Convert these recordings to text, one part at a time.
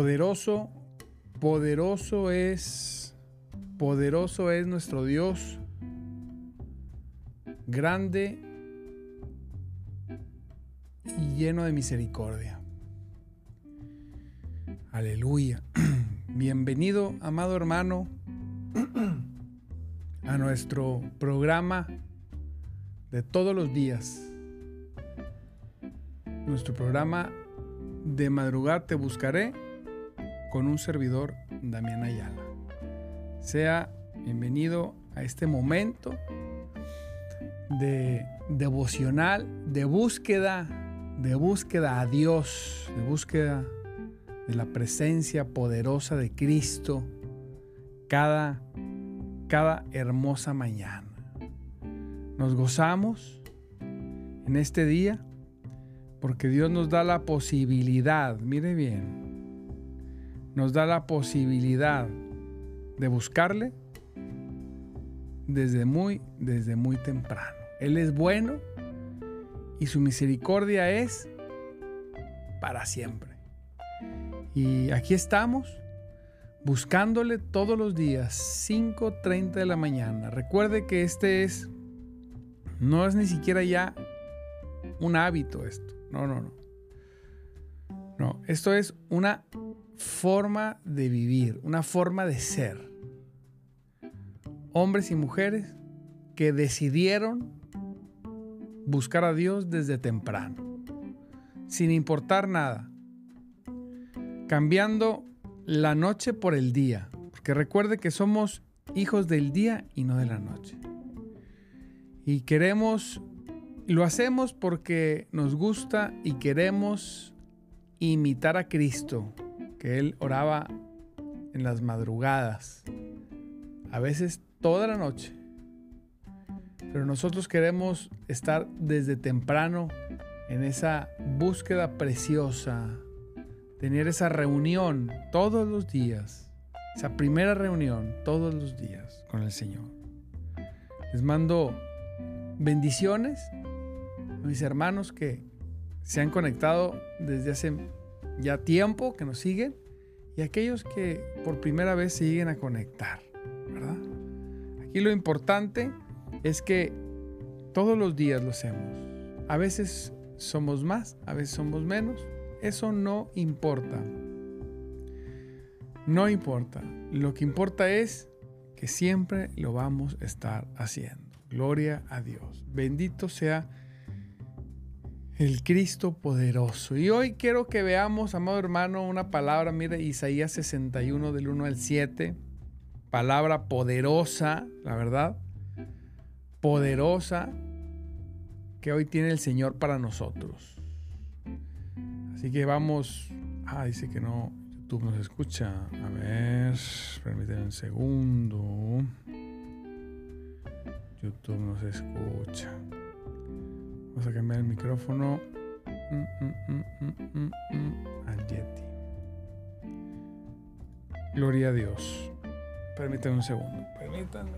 Poderoso, poderoso es, poderoso es nuestro Dios, grande y lleno de misericordia. Aleluya. Bienvenido, amado hermano, a nuestro programa de todos los días. Nuestro programa de madrugada te buscaré con un servidor, Damián Ayala. Sea bienvenido a este momento de devocional, de búsqueda, de búsqueda a Dios, de búsqueda de la presencia poderosa de Cristo cada, cada hermosa mañana. Nos gozamos en este día porque Dios nos da la posibilidad, mire bien, nos da la posibilidad de buscarle desde muy, desde muy temprano. Él es bueno y su misericordia es para siempre. Y aquí estamos buscándole todos los días, 5.30 de la mañana. Recuerde que este es, no es ni siquiera ya un hábito esto. No, no, no. No, esto es una forma de vivir, una forma de ser. Hombres y mujeres que decidieron buscar a Dios desde temprano, sin importar nada, cambiando la noche por el día, porque recuerde que somos hijos del día y no de la noche. Y queremos, lo hacemos porque nos gusta y queremos imitar a Cristo, que él oraba en las madrugadas, a veces toda la noche. Pero nosotros queremos estar desde temprano en esa búsqueda preciosa, tener esa reunión todos los días, esa primera reunión todos los días con el Señor. Les mando bendiciones a mis hermanos que se han conectado desde hace ya tiempo que nos siguen y aquellos que por primera vez se lleguen a conectar, ¿verdad? Aquí lo importante es que todos los días lo hacemos. A veces somos más, a veces somos menos. Eso no importa. No importa. Lo que importa es que siempre lo vamos a estar haciendo. Gloria a Dios. Bendito sea El Cristo poderoso. Y hoy quiero que veamos, amado hermano, una palabra, mire, Isaías 61 del 1 al 7. Palabra poderosa, la verdad. Poderosa que hoy tiene el Señor para nosotros. Así que vamos. Ah, dice que no. YouTube nos escucha. A ver, permítanme un segundo. YouTube nos escucha. Vamos a cambiar el micrófono mm, mm, mm, al Yeti. Gloria a Dios. Permítanme un segundo. Permítanme.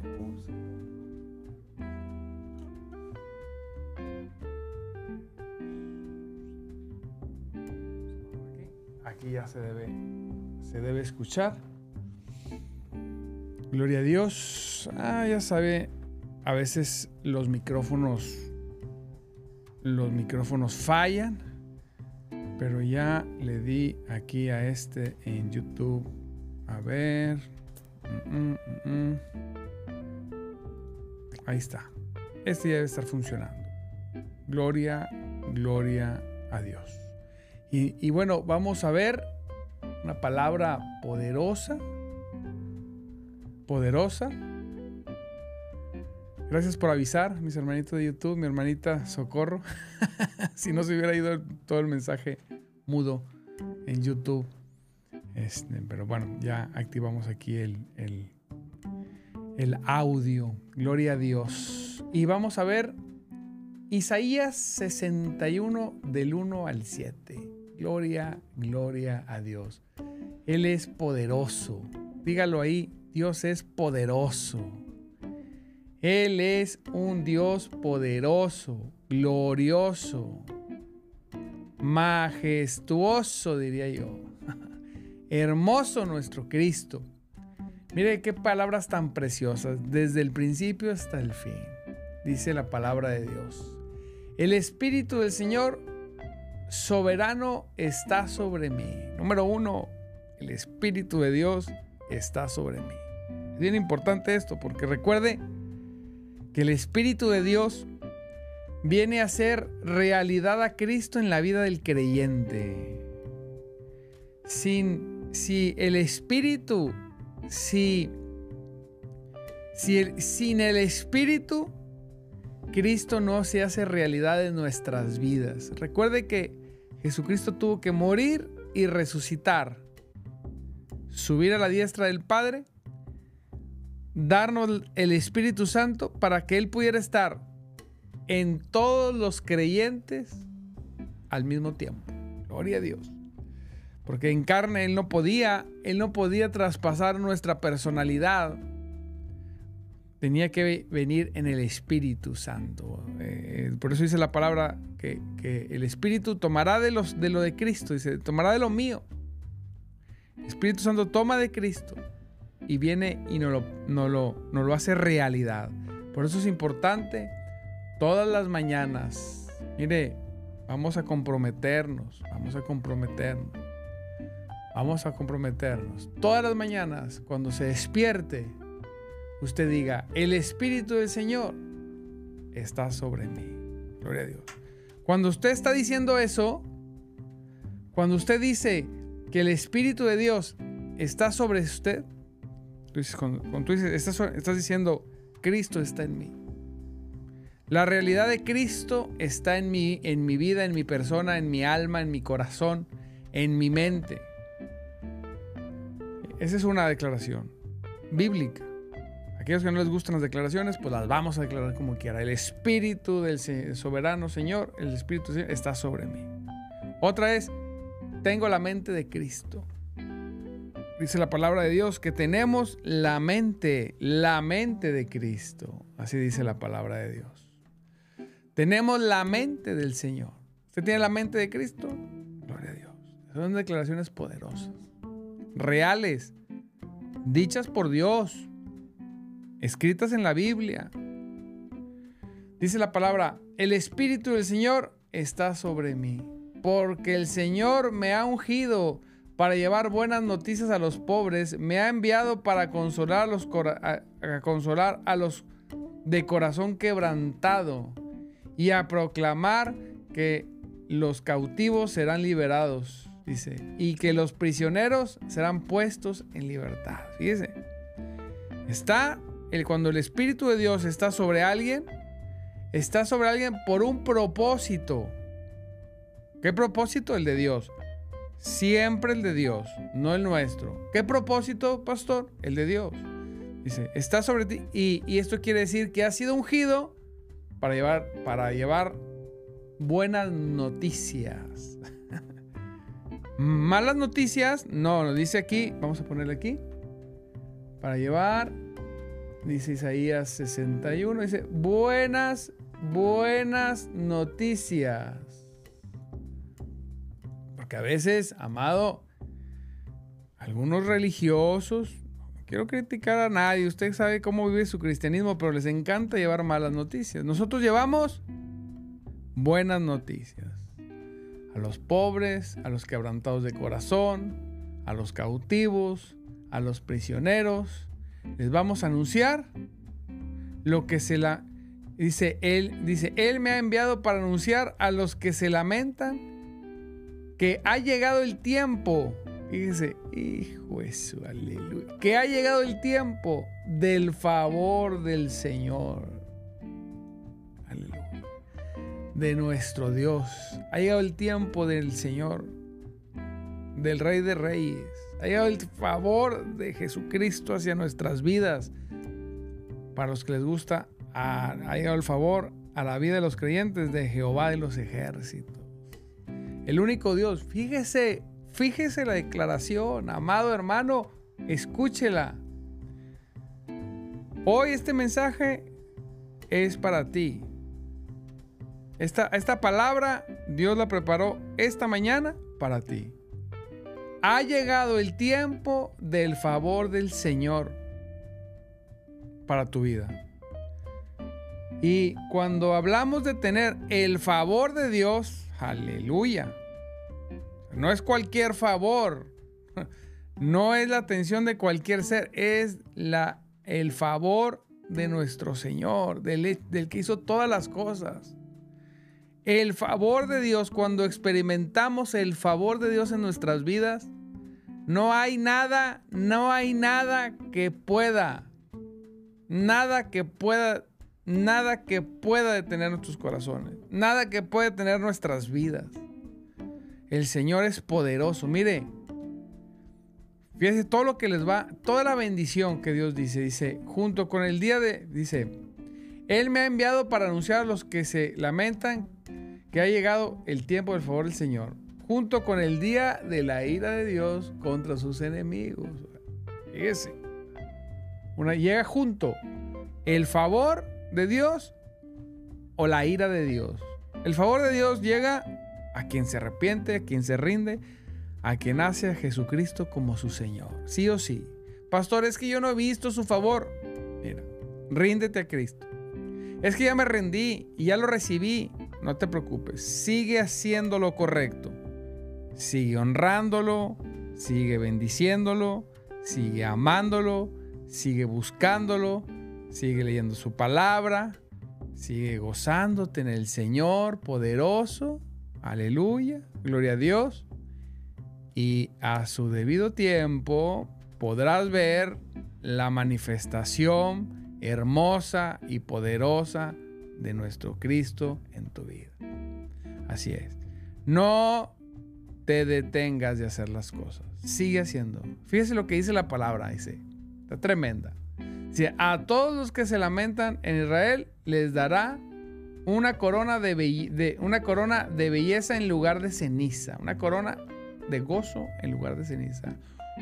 Aquí ya se debe, se debe escuchar. Gloria a Dios. Ah, ya sabe, a veces los micrófonos los micrófonos fallan, pero ya le di aquí a este en YouTube. A ver. Mm, mm, mm, Ahí está. Este ya debe estar funcionando. Gloria, gloria a Dios. Y, y bueno, vamos a ver una palabra poderosa. Poderosa Gracias por avisar, mis hermanitos de YouTube, mi hermanita Socorro. si no se hubiera ido todo el mensaje mudo en YouTube. Este, pero bueno, ya activamos aquí el, el, el audio. Gloria a Dios. Y vamos a ver Isaías 61 del 1 al 7. Gloria, gloria a Dios. Él es poderoso. Dígalo ahí, Dios es poderoso. Él es un Dios poderoso, glorioso, majestuoso, diría yo. Hermoso nuestro Cristo. Mire qué palabras tan preciosas, desde el principio hasta el fin, dice la palabra de Dios. El Espíritu del Señor soberano está sobre mí. Número uno, el Espíritu de Dios está sobre mí. Es bien importante esto porque recuerde que el Espíritu de Dios viene a ser realidad a Cristo en la vida del creyente. Sin, si el Espíritu, si, si sin el Espíritu, Cristo no se hace realidad en nuestras vidas. Recuerde que Jesucristo tuvo que morir y resucitar, subir a la diestra del Padre darnos el Espíritu Santo para que Él pudiera estar en todos los creyentes al mismo tiempo. Gloria a Dios. Porque en carne Él no podía, Él no podía traspasar nuestra personalidad. Tenía que venir en el Espíritu Santo. Eh, por eso dice la palabra que, el Espíritu tomará de, los, de lo de Cristo, dice, tomará de lo mío. Espíritu Santo toma de Cristo y viene y nos lo, lo, lo hace realidad. Por eso es importante todas las mañanas. Mire, vamos a comprometernos, vamos a comprometernos. Vamos a comprometernos. Todas las mañanas, cuando se despierte, usted diga, el Espíritu del Señor está sobre mí. Gloria a Dios. Cuando usted está diciendo eso, cuando usted dice que el Espíritu de Dios está sobre usted, tú dices, estás, diciendo, Cristo está en mí. La realidad de Cristo está en mí, en mi vida, en mi persona, en mi alma, en mi corazón, en mi mente. Esa es una declaración bíblica. Aquellos que no les gustan las declaraciones, pues las vamos a declarar como quiera. El Espíritu del soberano Señor, el Espíritu está sobre mí. Otra es, tengo la mente de Cristo dice la palabra de Dios, que tenemos la mente, la mente de Cristo. Así dice la palabra de Dios. Tenemos la mente del Señor. ¿Usted tiene la mente de Cristo? Gloria a Dios. Son declaraciones poderosas, reales, dichas por Dios, escritas en la Biblia. Dice la palabra, el Espíritu del Señor está sobre mí, porque el Señor me ha ungido para llevar buenas noticias a los pobres, me ha enviado para consolar a los, de corazón quebrantado y a proclamar que los cautivos serán liberados, dice, y que los prisioneros serán puestos en libertad. Fíjese, está el, cuando el Espíritu de Dios está sobre alguien, está sobre alguien por un propósito. ¿Qué propósito? El de Dios. Siempre el de Dios, no el nuestro. ¿Qué propósito, pastor? El de Dios. Dice, está sobre ti. Y, esto quiere decir que ha sido ungido para llevar, para llevar buenas noticias. Malas noticias, no, lo dice aquí, vamos a ponerle aquí. Para llevar, dice Isaías 61, dice, buenas, buenas noticias. Porque a veces, amado, algunos religiosos, quiero criticar a nadie, usted sabe cómo vive su cristianismo, pero les encanta llevar malas noticias. Nosotros llevamos buenas noticias. A los pobres, a los quebrantados de corazón, a los cautivos, a los prisioneros, les vamos a anunciar lo que se la dice él dice, él me ha enviado para anunciar a los que se lamentan que ha llegado el tiempo Fíjese, hijo eso, aleluya. Que ha llegado el tiempo del favor del Señor. Aleluya. De nuestro Dios. Ha llegado el tiempo del Señor. Del Rey de Reyes. Ha llegado el favor de Jesucristo hacia nuestras vidas. Para los que les gusta, ha, ha llegado el favor a la vida de los creyentes de Jehová de los ejércitos. El único Dios. Fíjese Fíjese la declaración, amado hermano, escúchela. Hoy este mensaje es para ti. Esta, esta palabra Dios la preparó esta mañana para ti. Ha llegado el tiempo del favor del Señor para tu vida. Y cuando hablamos de tener el favor de Dios, aleluya, no es cualquier favor. No es la atención de cualquier ser. Es la, el favor de nuestro Señor, del, del que hizo todas las cosas. El favor de Dios, cuando experimentamos el favor de Dios en nuestras vidas, no hay nada, no hay nada que pueda, nada que pueda, nada que pueda detener nuestros corazones, nada que pueda detener nuestras vidas. El Señor es poderoso. Mire, fíjese todo lo que les va, toda la bendición que Dios dice, dice, junto con el día de, dice, Él me ha enviado para anunciar a los que se lamentan que ha llegado el tiempo del favor del Señor, junto con el día de la ira de Dios contra sus enemigos. Fíjese, una, llega junto el favor de Dios o la ira de Dios. El favor de Dios llega a quien se arrepiente, a quien se rinde, a quien hace a Jesucristo como su Señor. Sí o sí. Pastor, es que yo no he visto su favor. Mira, ríndete a Cristo. Es que ya me rendí y ya lo recibí. No te preocupes. Sigue haciendo lo correcto. Sigue honrándolo. Sigue bendiciéndolo. Sigue amándolo. Sigue buscándolo. Sigue leyendo su palabra. Sigue gozándote en el Señor poderoso Aleluya, gloria a Dios. Y a su debido tiempo podrás ver la manifestación hermosa y poderosa de nuestro Cristo en tu vida. Así es. No te detengas de hacer las cosas. Sigue haciendo. Fíjese lo que dice la palabra, dice. Está tremenda. A todos los que se lamentan en Israel les dará una corona de, una corona de belleza en lugar de ceniza, una corona de gozo en lugar de ceniza,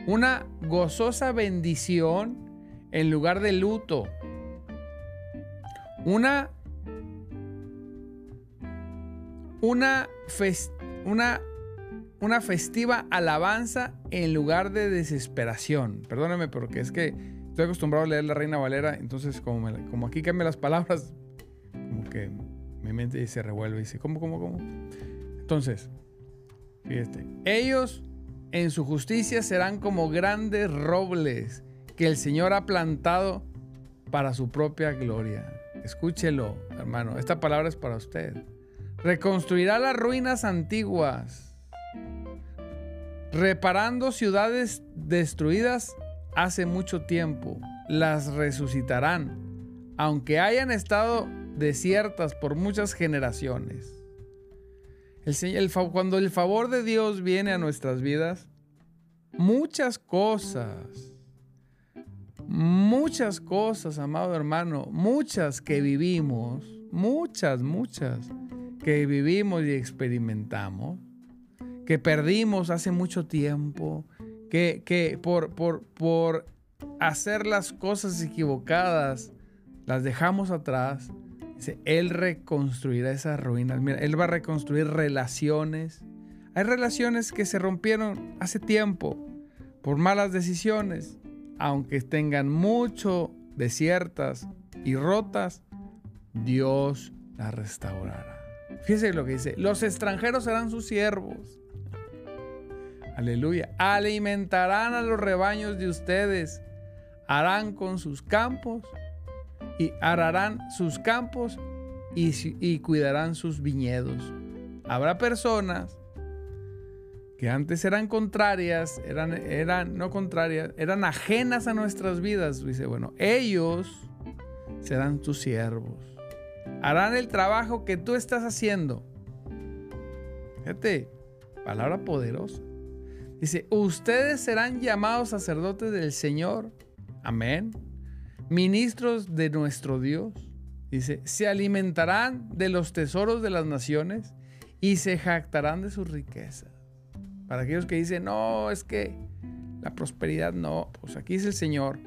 una gozosa bendición en lugar de luto, una, una, una festiva alabanza en lugar de desesperación. Perdóname porque es que estoy acostumbrado a leer la Reina Valera, entonces como, como aquí cambian las palabras, como que mi mente se revuelve y dice, ¿cómo, cómo, cómo? Entonces, fíjate, ellos en su justicia serán como grandes robles que el Señor ha plantado para su propia gloria. Escúchelo, hermano. Esta palabra es para usted. reconstruirá las ruinas antiguas, reparando ciudades destruidas hace mucho tiempo, las resucitarán, aunque hayan estado desiertas por muchas generaciones. cuando el favor de Dios viene a nuestras vidas, muchas cosas, muchas cosas, amado hermano, muchas que vivimos, muchas, muchas que vivimos y experimentamos, que perdimos hace mucho tiempo, que, que por, por, por hacer las cosas equivocadas, las dejamos atrás. Dice, Él reconstruirá esas ruinas. Mira, Él va a reconstruir relaciones. Hay relaciones que se rompieron hace tiempo por malas decisiones, aunque tengan mucho desiertas y rotas, Dios las restaurará. Fíjese lo que dice, los extranjeros serán sus siervos. Aleluya. Alimentarán a los rebaños de ustedes. Harán con sus campos y ararán sus campos y, cuidarán sus viñedos. Habrá personas que antes eran contrarias, eran, eran no contrarias, eran ajenas a nuestras vidas. Dice, bueno, ellos serán tus siervos. Harán el trabajo que tú estás haciendo. Fíjate, palabra poderosa. Dice, ustedes serán llamados sacerdotes del Señor. Amén. Ministros de nuestro Dios. Dice, se alimentarán de los tesoros de las naciones y se jactarán de sus riquezas. Para aquellos que dicen, no, es que la prosperidad no, pues aquí dice el Señor,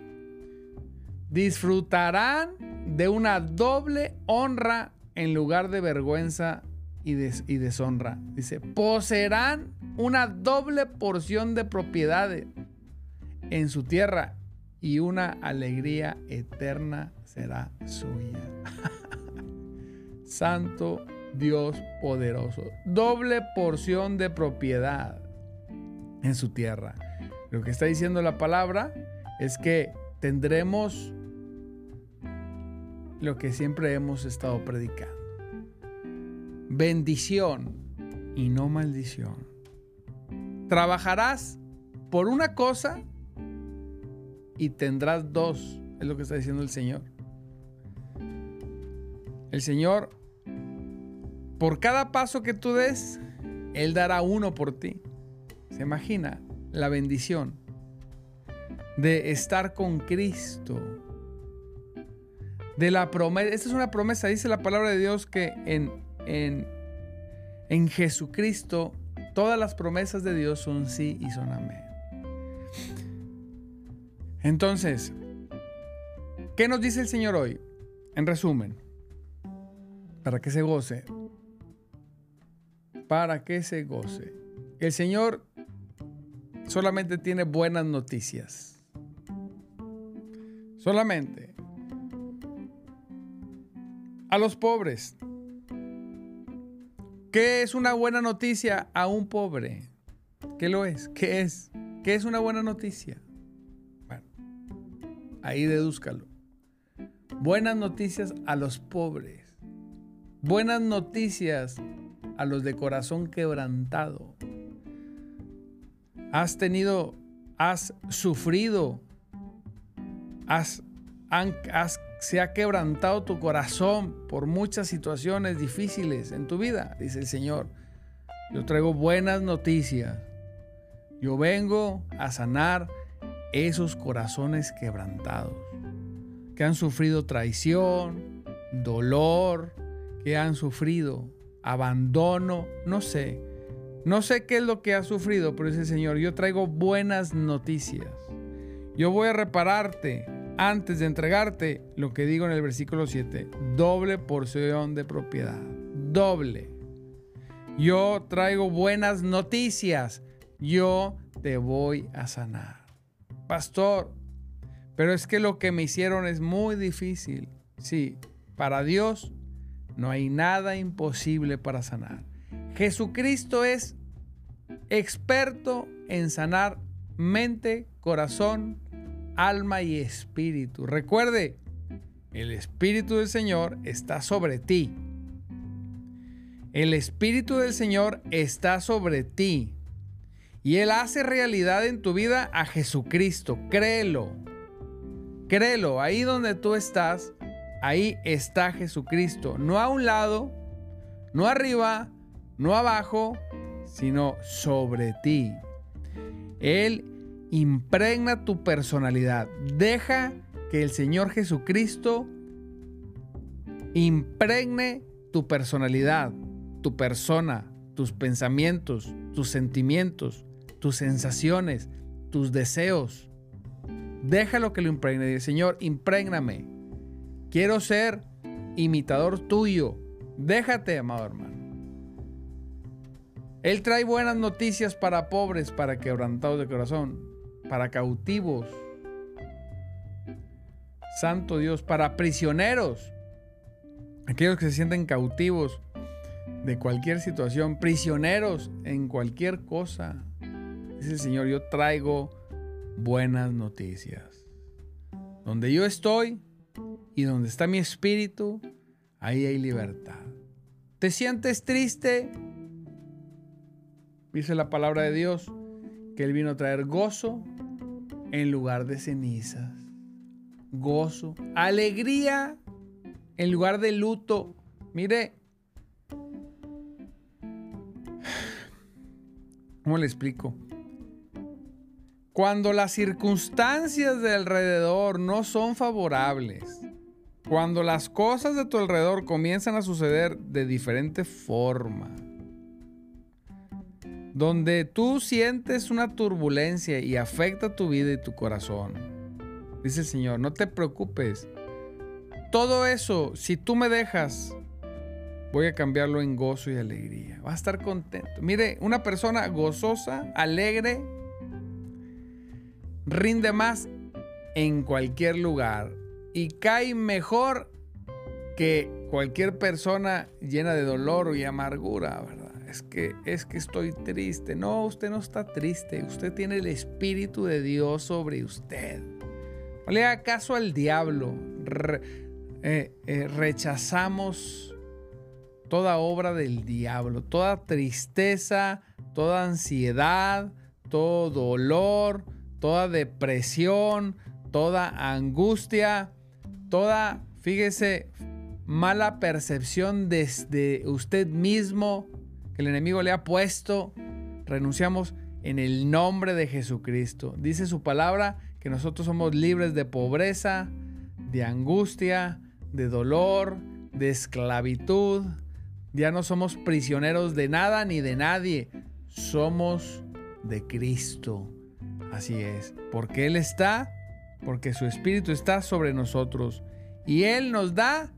disfrutarán de una doble honra en lugar de vergüenza y, y deshonra. Dice, poseerán una doble porción de propiedades en su tierra y una alegría eterna será suya. Santo Dios poderoso. Doble porción de propiedad en su tierra. Lo que está diciendo la palabra es que tendremos lo que siempre hemos estado predicando. Bendición y no maldición. Trabajarás por una cosa y tendrás dos, es lo que está diciendo el Señor. El Señor, por cada paso que tú des, Él dará uno por ti. ¿Se imagina la bendición de estar con Cristo? De la promesa, esta es una promesa, dice la palabra de Dios que en, en, en Jesucristo todas las promesas de Dios son sí y son amén. Entonces, ¿qué nos dice el Señor hoy? En resumen, para que se goce, para que se goce. El Señor solamente tiene buenas noticias. Solamente. A los pobres. ¿Qué es una buena noticia a un pobre? ¿Qué lo es? ¿Qué es? ¿Qué es una buena noticia? Bueno, ahí dedúzcalo. Buenas noticias a los pobres. Buenas noticias a los de corazón quebrantado has tenido, has sufrido, has, se ha quebrantado tu corazón por muchas situaciones difíciles en tu vida, dice el Señor. Yo traigo buenas noticias. Yo vengo a sanar esos corazones quebrantados, que han sufrido traición, dolor, que han sufrido abandono, no sé no sé qué es lo que has sufrido, pero dice Señor, yo traigo buenas noticias. Yo voy a repararte antes de entregarte lo que digo en el versículo 7, doble porción de propiedad, doble. Yo traigo buenas noticias, yo te voy a sanar. Pastor, pero es que lo que me hicieron es muy difícil. Sí, para Dios no hay nada imposible para sanar. Jesucristo es experto en sanar mente, corazón, alma y espíritu. Recuerde, el Espíritu del Señor está sobre ti. El Espíritu del Señor está sobre ti. Y Él hace realidad en tu vida a Jesucristo. Créelo. Créelo. Ahí donde tú estás, ahí está Jesucristo. No a un lado, no arriba, no abajo, sino sobre ti. Él impregna tu personalidad. Deja que el Señor Jesucristo impregne tu personalidad, tu persona, tus pensamientos, tus sentimientos, tus sensaciones, tus deseos. Déjalo que lo impregne. Señor, imprégname. Quiero ser imitador tuyo. Déjate, amado hermano. Él trae buenas noticias para pobres, para quebrantados de corazón, para cautivos. Santo Dios, para prisioneros, aquellos que se sienten cautivos de cualquier situación, prisioneros en cualquier cosa. Dice el Señor, yo traigo buenas noticias. Donde yo estoy y donde está mi espíritu, ahí hay libertad. ¿Te sientes triste? Dice la palabra de Dios que Él vino a traer gozo en lugar de cenizas. Gozo, alegría en lugar de luto. Mire, ¿cómo le explico? Cuando las circunstancias de alrededor no son favorables, cuando las cosas de tu alrededor comienzan a suceder de diferente forma, donde tú sientes una turbulencia y afecta tu vida y tu corazón, dice el Señor, no te preocupes. Todo eso, si tú me dejas, voy a cambiarlo en gozo y alegría. Vas a estar contento. Mire, una persona gozosa, alegre, rinde más en cualquier lugar y cae mejor que cualquier persona llena de dolor y amargura, ¿verdad? Es que es que estoy triste. No, usted no está triste. Usted tiene el espíritu de Dios sobre usted. No le haga caso al diablo. Eh, eh, rechazamos toda obra del diablo, toda tristeza, toda ansiedad, todo dolor, toda depresión, toda angustia, toda, fíjese, mala percepción desde usted mismo que el enemigo le ha puesto, renunciamos en el nombre de Jesucristo. Dice su palabra que nosotros somos libres de pobreza, de angustia, de dolor, de esclavitud. Ya no somos prisioneros de nada ni de nadie. Somos de Cristo. Así es, porque Él está, porque su Espíritu está sobre nosotros y Él nos da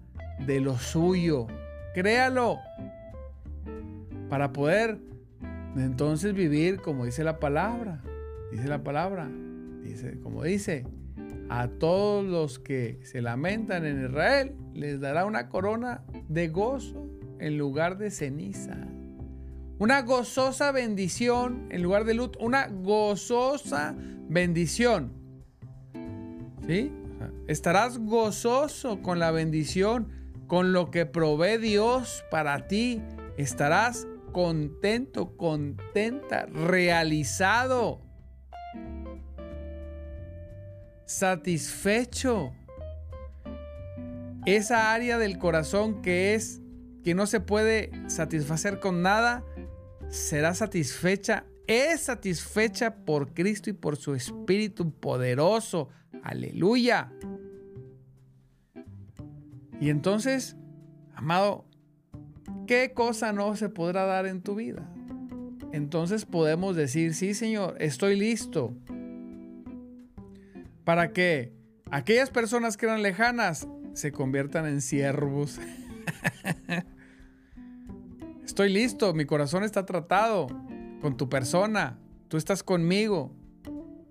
de lo suyo. Créalo, para poder entonces vivir como dice la palabra. Dice la palabra, dice, como dice, a todos los que se lamentan en Israel les dará una corona de gozo en lugar de ceniza. Una gozosa bendición en lugar de luto. Una gozosa bendición. ¿Sí? Estarás gozoso con la bendición, con lo que provee Dios para ti. Estarás contento, contenta, realizado, satisfecho. Esa área del corazón que es que no se puede satisfacer con nada, será satisfecha, es satisfecha por Cristo y por su Espíritu poderoso. Aleluya. Y entonces, amado, ¿qué cosa no se podrá dar en tu vida? Entonces podemos decir, sí Señor, estoy listo. Para que aquellas personas que eran lejanas se conviertan en siervos. Estoy listo, mi corazón está tratado con tu persona, tú estás conmigo.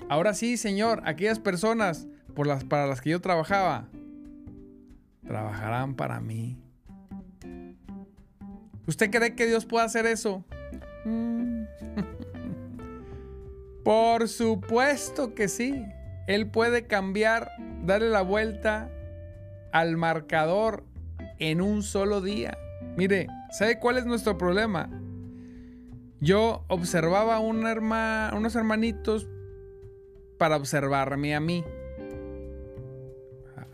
Ahora sí, Señor, aquellas personas por las, para las que yo trabajaba, trabajarán para mí. ¿Usted cree que Dios puede hacer eso? Mm. por supuesto que sí. Él puede cambiar, darle la vuelta al marcador en un solo día. Mire, ¿Sabe cuál es nuestro problema? Yo observaba un unos hermanitos para observarme a mí.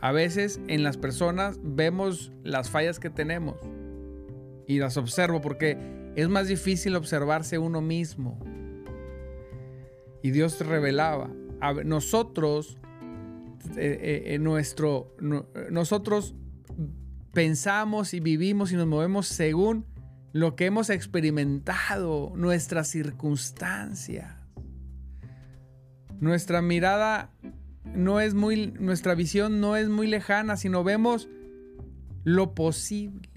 A veces en las personas vemos las fallas que tenemos y las observo porque es más difícil observarse uno mismo. Y Dios revelaba. A nosotros, eh, eh, nuestro, nosotros pensamos y vivimos y nos movemos según lo que hemos experimentado, nuestra circunstancia. Nuestra mirada no es muy, nuestra visión no es muy lejana, sino vemos lo posible.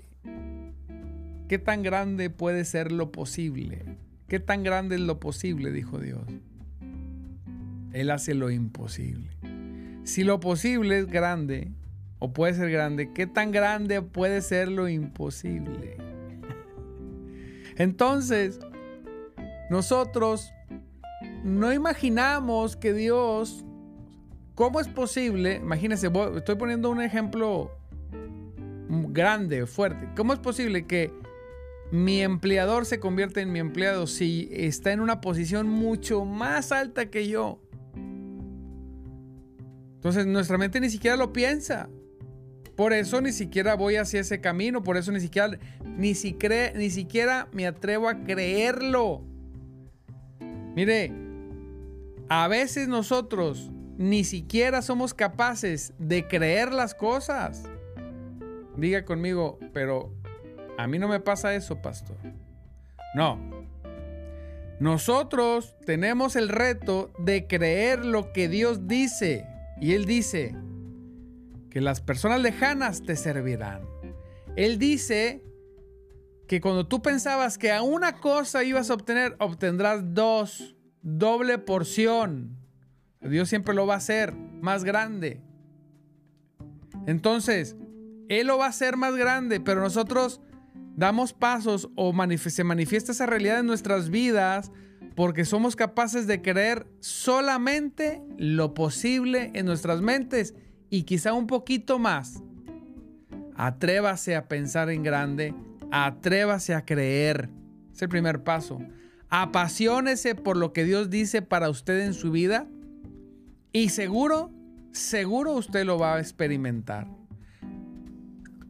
¿Qué tan grande puede ser lo posible? ¿Qué tan grande es lo posible? Dijo Dios. Él hace lo imposible. Si lo posible es grande, o puede ser grande, ¿qué tan grande puede ser lo imposible? Entonces, nosotros no imaginamos que Dios, ¿cómo es posible? Imagínense, estoy poniendo un ejemplo grande, fuerte. ¿Cómo es posible que mi empleador se convierta en mi empleado si está en una posición mucho más alta que yo? Entonces nuestra mente ni siquiera lo piensa. Por eso ni siquiera voy hacia ese camino, por eso ni siquiera, ni, ni siquiera me atrevo a creerlo. Mire, a veces nosotros ni siquiera somos capaces de creer las cosas. Diga conmigo, pero a mí no me pasa eso, pastor. No. Nosotros tenemos el reto de creer lo que Dios dice. Y Él dice, que las personas lejanas te servirán. Él dice que cuando tú pensabas que a una cosa ibas a obtener, obtendrás dos, doble porción. Dios siempre lo va a hacer más grande. Entonces, Él lo va a hacer más grande, pero nosotros damos pasos o se manifiesta esa realidad en nuestras vidas porque somos capaces de creer solamente lo posible en nuestras mentes y quizá un poquito más. Atrévase a pensar en grande, atrévase a creer. Es el primer paso. Apasionese por lo que Dios dice para usted en su vida y seguro, seguro usted lo va a experimentar.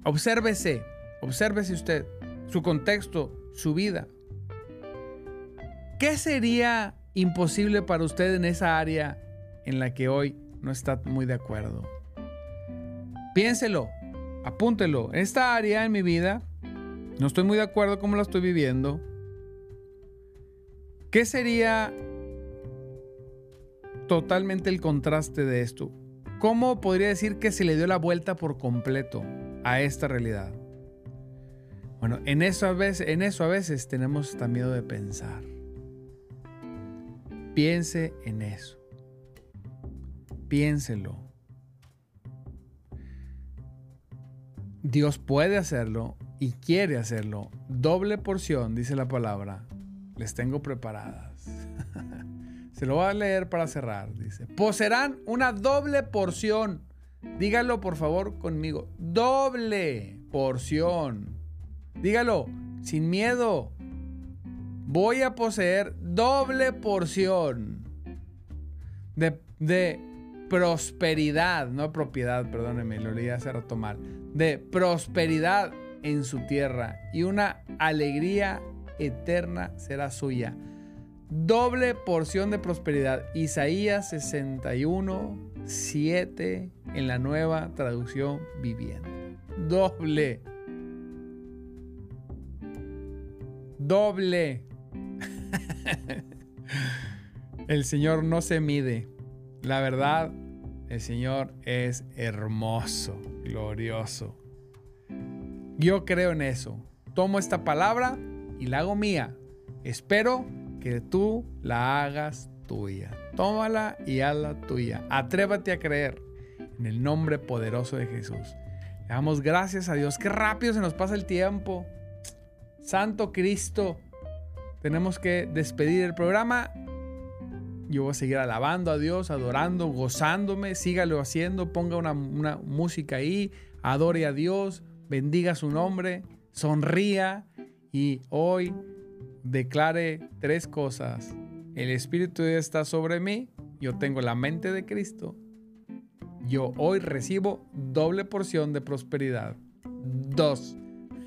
Obsérvese, obsérvese usted, su contexto, su vida. ¿Qué sería imposible para usted en esa área en la que hoy no está muy de acuerdo? Piénselo, apúntelo. Esta área en mi vida, no estoy muy de acuerdo cómo la estoy viviendo. ¿Qué sería totalmente el contraste de esto? ¿Cómo podría decir que se le dio la vuelta por completo a esta realidad? Bueno, en eso a veces, en eso a veces tenemos hasta miedo de pensar. Piense en eso. Piénselo. Dios puede hacerlo y quiere hacerlo. Doble porción, dice la palabra, les tengo preparadas. Se lo voy a leer para cerrar. Dice, poseerán una doble porción. Dígalo por favor conmigo. Doble porción. Dígalo sin miedo. Voy a poseer doble porción de, prosperidad, no propiedad, perdóneme, lo leí hace rato mal, de prosperidad en su tierra y una alegría eterna será suya. Doble porción de prosperidad. Isaías 61, 7 en la nueva traducción viviente. Doble. Doble. El Señor no se mide. La verdad, el Señor es hermoso, glorioso. Yo creo en eso. Tomo esta palabra y la hago mía. Espero que tú la hagas tuya. Tómala y hazla tuya. Atrévate a creer en el nombre poderoso de Jesús. Le damos gracias a Dios. Qué rápido se nos pasa el tiempo. Santo Cristo. Tenemos que despedir el programa yo voy a seguir alabando a Dios, adorando, gozándome. Sígalo haciendo. Ponga una, música ahí. Adore a Dios. Bendiga su nombre. Sonría. y hoy declare tres cosas. El Espíritu está sobre mí, yo tengo la mente de Cristo, yo hoy recibo doble porción de prosperidad. Dos.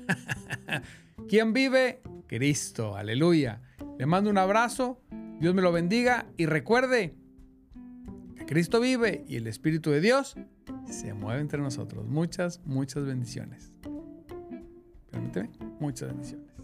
¿Quién vive? Cristo, aleluya. Le mando un abrazo, Dios me lo bendiga y recuerde que Cristo vive y el Espíritu de Dios se mueve entre nosotros. Muchas, muchas bendiciones. Permíteme, muchas bendiciones.